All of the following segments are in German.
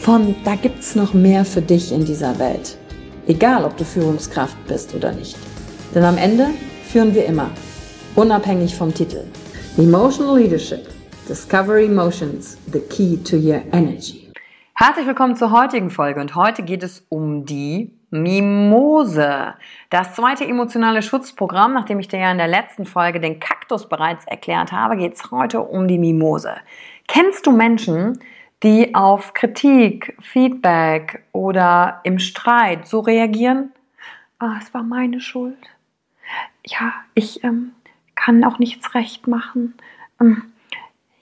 von da gibt's noch mehr für dich in dieser Welt. Egal, ob du Führungskraft bist oder nicht. Denn am Ende führen wir immer, unabhängig vom Titel. Emotional Leadership. Discover Emotions, the key to your energy. Herzlich willkommen zur heutigen Folge und heute geht es um die Mimose. Das zweite emotionale Schutzprogramm, nachdem ich dir ja in der letzten Folge den Kaktus bereits erklärt habe, geht es heute um die Mimose. Kennst du Menschen, die auf Kritik, Feedback oder im Streit so reagieren, ah, es war meine Schuld. Ja, ich ähm, kann auch nichts recht machen. Ähm,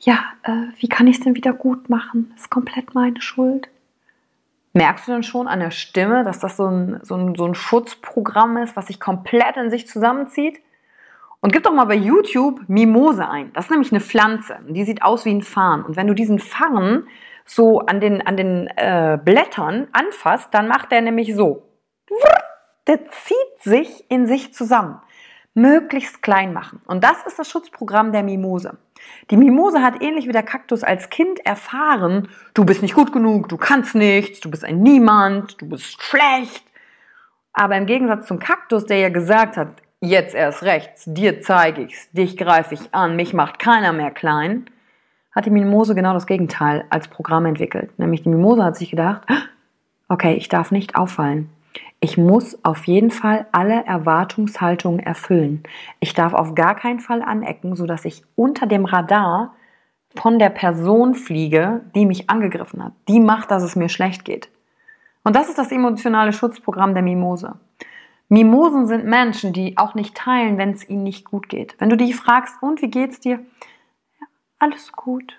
ja, äh, wie kann ich es denn wieder gut machen? Ist komplett meine Schuld. Merkst du dann schon an der Stimme, dass das so ein, so, ein, so ein Schutzprogramm ist, was sich komplett in sich zusammenzieht? Und gib doch mal bei YouTube Mimose ein. Das ist nämlich eine Pflanze. Die sieht aus wie ein Farn. Und wenn du diesen Farn so an den, an den äh, Blättern anfasst, dann macht der nämlich so. Der zieht sich in sich zusammen. Möglichst klein machen. Und das ist das Schutzprogramm der Mimose. Die Mimose hat ähnlich wie der Kaktus als Kind erfahren, du bist nicht gut genug, du kannst nichts, du bist ein Niemand, du bist schlecht. Aber im Gegensatz zum Kaktus, der ja gesagt hat, jetzt erst rechts, dir zeige ich's, dich greife ich an, mich macht keiner mehr klein, hat die Mimose genau das Gegenteil als Programm entwickelt. Nämlich die Mimose hat sich gedacht, okay, ich darf nicht auffallen. Ich muss auf jeden Fall alle Erwartungshaltungen erfüllen. Ich darf auf gar keinen Fall anecken, sodass ich unter dem Radar von der Person fliege, die mich angegriffen hat. Die macht, dass es mir schlecht geht. Und das ist das emotionale Schutzprogramm der Mimose. Mimosen sind Menschen, die auch nicht teilen, wenn es ihnen nicht gut geht. Wenn du dich fragst, und wie geht's dir? alles gut.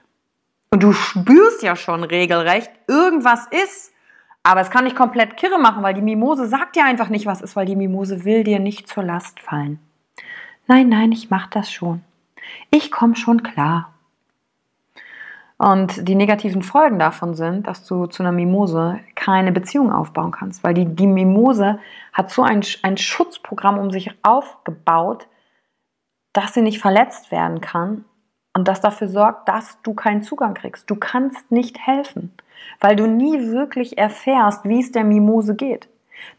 Und du spürst ja schon regelrecht, irgendwas ist. Aber es kann nicht komplett kirre machen, weil die Mimose sagt dir einfach nicht, was ist, weil die Mimose will dir nicht zur Last fallen. Nein, nein, ich mach das schon. Ich komme schon klar. Und die negativen Folgen davon sind, dass du zu einer Mimose keine Beziehung aufbauen kannst, weil die, die Mimose hat so ein, ein Schutzprogramm um sich aufgebaut, dass sie nicht verletzt werden kann und das dafür sorgt, dass du keinen Zugang kriegst. Du kannst nicht helfen, weil du nie wirklich erfährst, wie es der Mimose geht.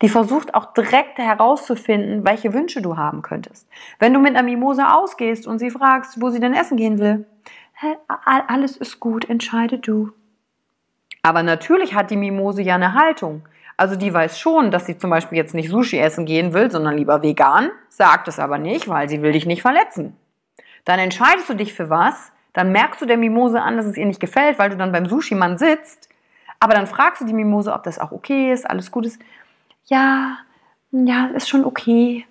Die versucht auch direkt herauszufinden, welche Wünsche du haben könntest. Wenn du mit einer Mimose ausgehst und sie fragst, wo sie denn essen gehen will, alles ist gut, entscheide du. Aber natürlich hat die Mimose ja eine Haltung. Also die weiß schon, dass sie zum Beispiel jetzt nicht Sushi essen gehen will, sondern lieber vegan, sagt es aber nicht, weil sie will dich nicht verletzen. Dann entscheidest du dich für was, dann merkst du der Mimose an, dass es ihr nicht gefällt, weil du dann beim Sushi-Mann sitzt. Aber dann fragst du die Mimose, ob das auch okay ist, alles gut ist. Ja, ja, ist schon okay.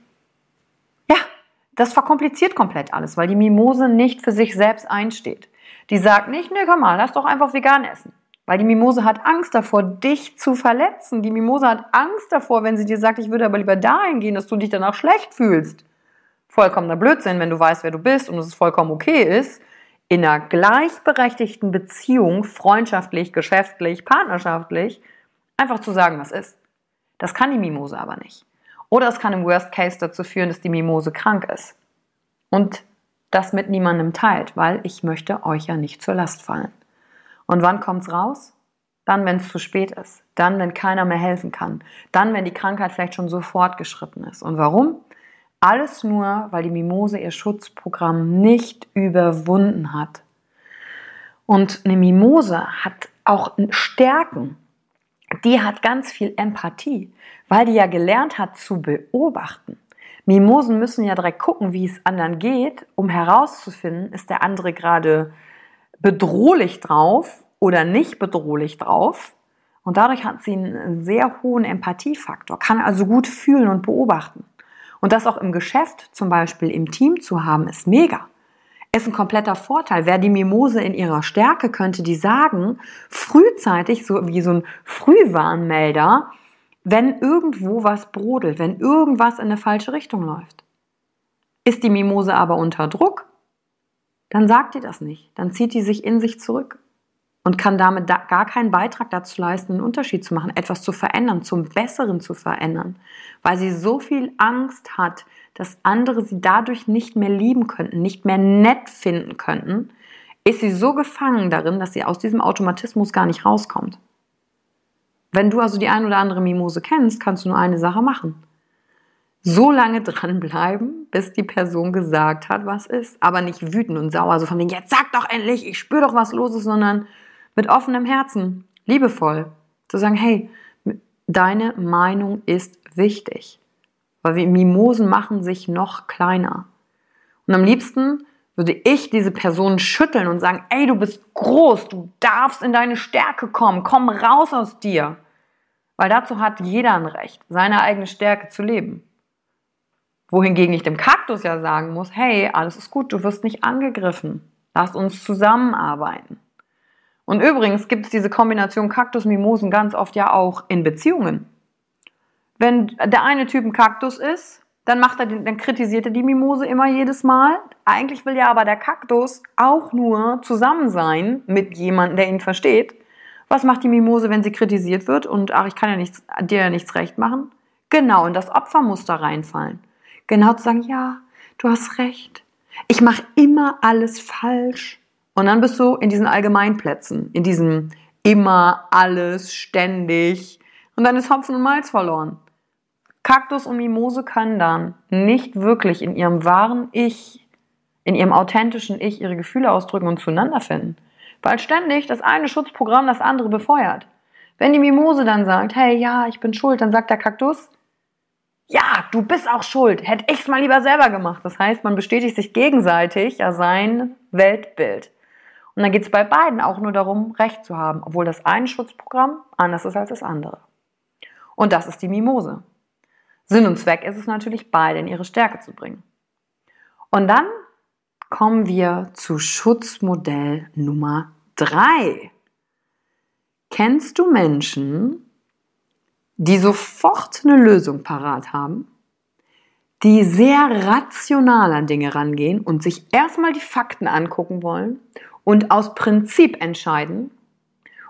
Ja, das verkompliziert komplett alles, weil die Mimose nicht für sich selbst einsteht. Die sagt nicht, ne, komm mal, lass doch einfach vegan essen. Weil die Mimose hat Angst davor, dich zu verletzen. Die Mimose hat Angst davor, wenn sie dir sagt, ich würde aber lieber dahin gehen, dass du dich danach schlecht fühlst vollkommener Blödsinn, wenn du weißt, wer du bist und es vollkommen okay ist, in einer gleichberechtigten Beziehung, freundschaftlich, geschäftlich, partnerschaftlich, einfach zu sagen, was ist. Das kann die Mimose aber nicht. Oder es kann im Worst Case dazu führen, dass die Mimose krank ist. Und das mit niemandem teilt, weil ich möchte euch ja nicht zur Last fallen. Und wann kommt's raus? Dann, wenn es zu spät ist. Dann, wenn keiner mehr helfen kann. Dann, wenn die Krankheit vielleicht schon so fortgeschritten ist. Und warum? Alles nur, weil die Mimose ihr Schutzprogramm nicht überwunden hat. Und eine Mimose hat auch Stärken. Die hat ganz viel Empathie, weil die ja gelernt hat zu beobachten. Mimosen müssen ja direkt gucken, wie es anderen geht, um herauszufinden, ist der andere gerade bedrohlich drauf oder nicht bedrohlich drauf. Und dadurch hat sie einen sehr hohen Empathiefaktor, kann also gut fühlen und beobachten. Und das auch im Geschäft, zum Beispiel im Team zu haben, ist mega. Ist ein kompletter Vorteil. Wer die Mimose in ihrer Stärke könnte, die sagen, frühzeitig, so wie so ein Frühwarnmelder, wenn irgendwo was brodelt, wenn irgendwas in eine falsche Richtung läuft. Ist die Mimose aber unter Druck, dann sagt die das nicht. Dann zieht die sich in sich zurück und kann damit da gar keinen Beitrag dazu leisten, einen Unterschied zu machen, etwas zu verändern, zum Besseren zu verändern, weil sie so viel Angst hat, dass andere sie dadurch nicht mehr lieben könnten, nicht mehr nett finden könnten, ist sie so gefangen darin, dass sie aus diesem Automatismus gar nicht rauskommt. Wenn du also die ein oder andere Mimose kennst, kannst du nur eine Sache machen. So lange dranbleiben, bis die Person gesagt hat, was ist. Aber nicht wütend und sauer, so von wegen, jetzt sag doch endlich, ich spüre doch, was los ist, sondern mit offenem Herzen, liebevoll, zu sagen, hey, deine Meinung ist wichtig. Weil wir Mimosen machen sich noch kleiner. Und am liebsten würde ich diese Person schütteln und sagen, ey, du bist groß, du darfst in deine Stärke kommen, komm raus aus dir. Weil dazu hat jeder ein Recht, seine eigene Stärke zu leben. Wohingegen ich dem Kaktus ja sagen muss, hey, alles ist gut, du wirst nicht angegriffen. Lass uns zusammenarbeiten. Und übrigens gibt es diese Kombination Kaktus-Mimosen ganz oft ja auch in Beziehungen. Wenn der eine Typ ein Kaktus ist, dann macht er den, dann kritisiert er die Mimose immer jedes Mal. Eigentlich will ja aber der Kaktus auch nur zusammen sein mit jemandem, der ihn versteht. Was macht die Mimose, wenn sie kritisiert wird und ach, ich kann ja nichts, dir ja nichts recht machen? Genau, in das Opfermuster reinfallen. Genau zu sagen, ja, du hast recht. Ich mache immer alles falsch. Und dann bist du in diesen Allgemeinplätzen, in diesem immer, alles, ständig. Und dann ist Hopfen und Malz verloren. Kaktus und Mimose können dann nicht wirklich in ihrem wahren Ich, in ihrem authentischen Ich ihre Gefühle ausdrücken und zueinander finden. Weil ständig das eine Schutzprogramm das andere befeuert. Wenn die Mimose dann sagt, hey, ja, ich bin schuld, dann sagt der Kaktus, ja, du bist auch schuld, hätte ich's mal lieber selber gemacht. Das heißt, man bestätigt sich gegenseitig ja sein Weltbild. Und dann geht es bei beiden auch nur darum, Recht zu haben, obwohl das eine Schutzprogramm anders ist als das andere. Und das ist die Mimose. Sinn und Zweck ist es natürlich, beide in ihre Stärke zu bringen. Und dann kommen wir zu Schutzmodell Nummer drei. Kennst du Menschen, die sofort eine Lösung parat haben, die sehr rational an Dinge rangehen und sich erstmal die Fakten angucken wollen und aus Prinzip entscheiden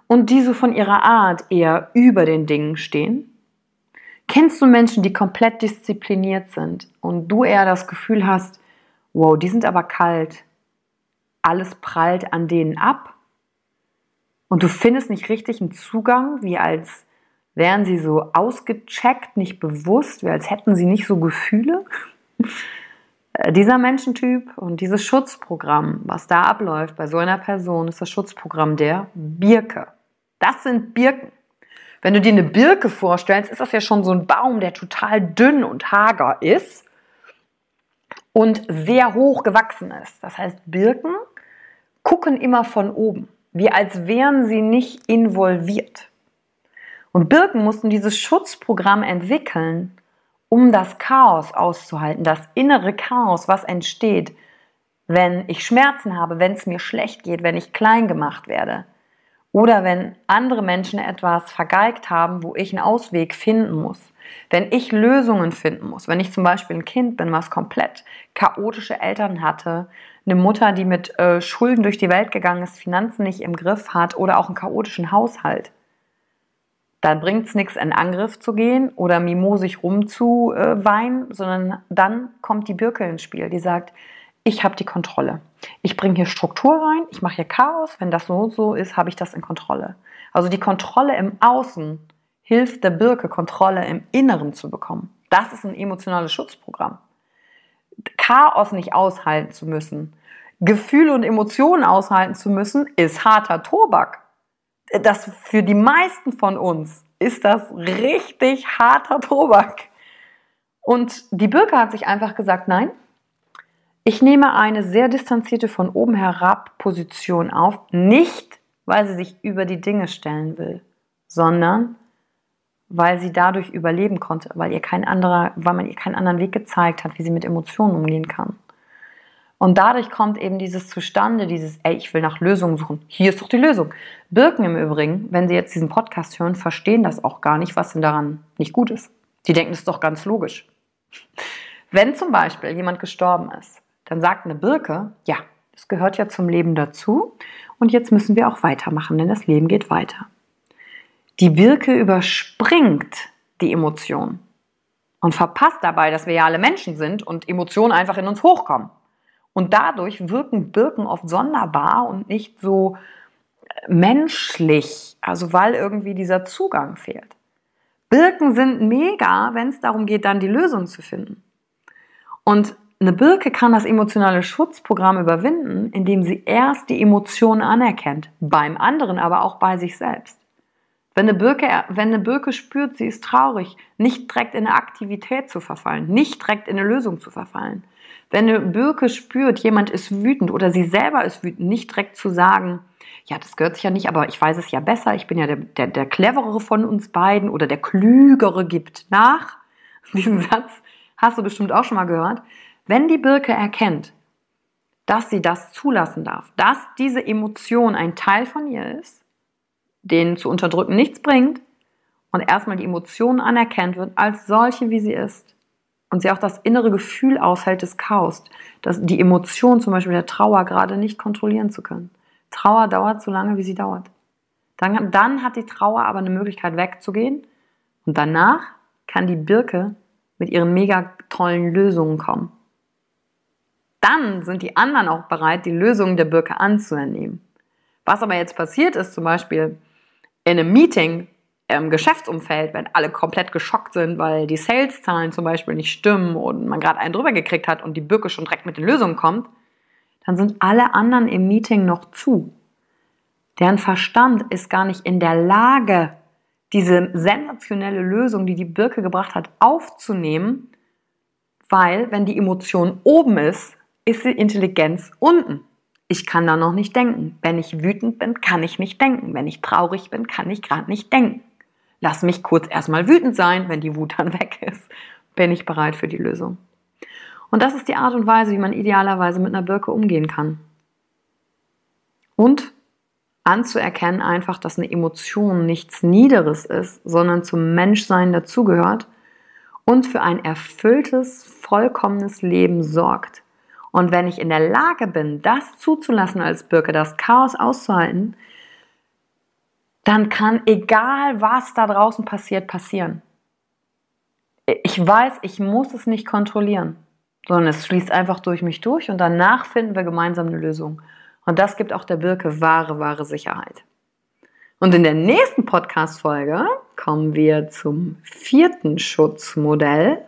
und die so von ihrer Art eher über den Dingen stehen? Kennst du Menschen, die komplett diszipliniert sind und du eher das Gefühl hast, wow, die sind aber kalt, alles prallt an denen ab und du findest nicht richtig einen Zugang, wie als wären sie so ausgecheckt, nicht bewusst, wie als hätten sie nicht so Gefühle? Äh, dieser Menschentyp und dieses Schutzprogramm, was da abläuft bei so einer Person, ist das Schutzprogramm der Birke. Das sind Birken. Wenn du dir eine Birke vorstellst, ist das ja schon so ein Baum, der total dünn und hager ist und sehr hoch gewachsen ist. Das heißt, Birken gucken immer von oben, wie als wären sie nicht involviert. Und Birken mussten dieses Schutzprogramm entwickeln, um das Chaos auszuhalten, das innere Chaos, was entsteht, wenn ich Schmerzen habe, wenn es mir schlecht geht, wenn ich klein gemacht werde. Oder wenn andere Menschen etwas vergeigt haben, wo ich einen Ausweg finden muss. Wenn ich Lösungen finden muss. Wenn ich zum Beispiel ein Kind bin, was komplett chaotische Eltern hatte, eine Mutter, die mit äh, Schulden durch die Welt gegangen ist, Finanzen nicht im Griff hat oder auch einen chaotischen Haushalt. Da bringt es nichts, in Angriff zu gehen oder mimosig rumzuweinen, sondern dann kommt die Birke ins Spiel, die sagt, ich habe die Kontrolle. Ich bringe hier Struktur rein, ich mache hier Chaos. Wenn das so und so ist, habe ich das in Kontrolle. Also die Kontrolle im Außen hilft der Birke, Kontrolle im Inneren zu bekommen. Das ist ein emotionales Schutzprogramm. Chaos nicht aushalten zu müssen, Gefühle und Emotionen aushalten zu müssen, ist harter Tobak. Das für die meisten von uns ist das richtig harter Tobak. Und die Birke hat sich einfach gesagt, nein, ich nehme eine sehr distanzierte von oben herab Position auf, nicht weil sie sich über die Dinge stellen will, sondern weil sie dadurch überleben konnte, weil ihr kein anderer, weil man ihr keinen anderen Weg gezeigt hat, wie sie mit Emotionen umgehen kann. Und dadurch kommt eben dieses zustande, dieses, ey, ich will nach Lösungen suchen. Hier ist doch die Lösung. Birken im Übrigen, wenn sie jetzt diesen Podcast hören, verstehen das auch gar nicht, was denn daran nicht gut ist. Die denken, das ist doch ganz logisch. Wenn zum Beispiel jemand gestorben ist, dann sagt eine Birke, ja, das gehört ja zum Leben dazu und jetzt müssen wir auch weitermachen, denn das Leben geht weiter. Die Birke überspringt die Emotion und verpasst dabei, dass wir ja alle Menschen sind und Emotionen einfach in uns hochkommen. Und dadurch wirken Birken oft sonderbar und nicht so äh, menschlich, also weil irgendwie dieser Zugang fehlt. Birken sind mega, wenn es darum geht, dann die Lösung zu finden. Und eine Birke kann das emotionale Schutzprogramm überwinden, indem sie erst die Emotionen anerkennt, beim anderen, aber auch bei sich selbst. Wenn eine, Birke, wenn eine Birke spürt, sie ist traurig, nicht direkt in eine Aktivität zu verfallen, nicht direkt in eine Lösung zu verfallen. Wenn eine Birke spürt, jemand ist wütend oder sie selber ist wütend, nicht direkt zu sagen, ja, das gehört sich ja nicht, aber ich weiß es ja besser, ich bin ja der, der, der cleverere von uns beiden oder der klügere gibt nach. Diesen Satz hast du bestimmt auch schon mal gehört. Wenn die Birke erkennt, dass sie das zulassen darf, dass diese Emotion ein Teil von ihr ist, den zu unterdrücken nichts bringt und erstmal die Emotion anerkennt wird als solche, wie sie ist und sie auch das innere Gefühl aushält des Chaos, dass die Emotion zum Beispiel der Trauer gerade nicht kontrollieren zu können. Trauer dauert so lange, wie sie dauert. Dann, dann hat die Trauer aber eine Möglichkeit wegzugehen und danach kann die Birke mit ihren mega tollen Lösungen kommen dann sind die anderen auch bereit, die Lösung der Birke anzunehmen. Was aber jetzt passiert ist, zum Beispiel in einem Meeting im Geschäftsumfeld, wenn alle komplett geschockt sind, weil die Saleszahlen zum Beispiel nicht stimmen und man gerade einen drüber gekriegt hat und die Birke schon direkt mit den Lösungen kommt, dann sind alle anderen im Meeting noch zu. Deren Verstand ist gar nicht in der Lage, diese sensationelle Lösung, die die Birke gebracht hat, aufzunehmen, weil wenn die Emotion oben ist, ist die Intelligenz unten. Ich kann da noch nicht denken. Wenn ich wütend bin, kann ich nicht denken. Wenn ich traurig bin, kann ich gerade nicht denken. Lass mich kurz erstmal wütend sein. Wenn die Wut dann weg ist, bin ich bereit für die Lösung. Und das ist die Art und Weise, wie man idealerweise mit einer Birke umgehen kann. Und anzuerkennen einfach, dass eine Emotion nichts Niederes ist, sondern zum Menschsein dazugehört und für ein erfülltes, vollkommenes Leben sorgt. Und wenn ich in der Lage bin, das zuzulassen als Birke, das Chaos auszuhalten, dann kann egal was da draußen passiert, passieren. Ich weiß, ich muss es nicht kontrollieren, sondern es fließt einfach durch mich durch und danach finden wir gemeinsam eine Lösung. Und das gibt auch der Birke wahre, wahre Sicherheit. Und in der nächsten Podcast-Folge kommen wir zum vierten Schutzmodell.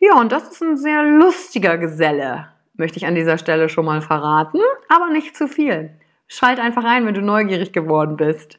Ja, und das ist ein sehr lustiger Geselle möchte ich an dieser Stelle schon mal verraten, aber nicht zu viel. Schalt einfach ein, wenn du neugierig geworden bist.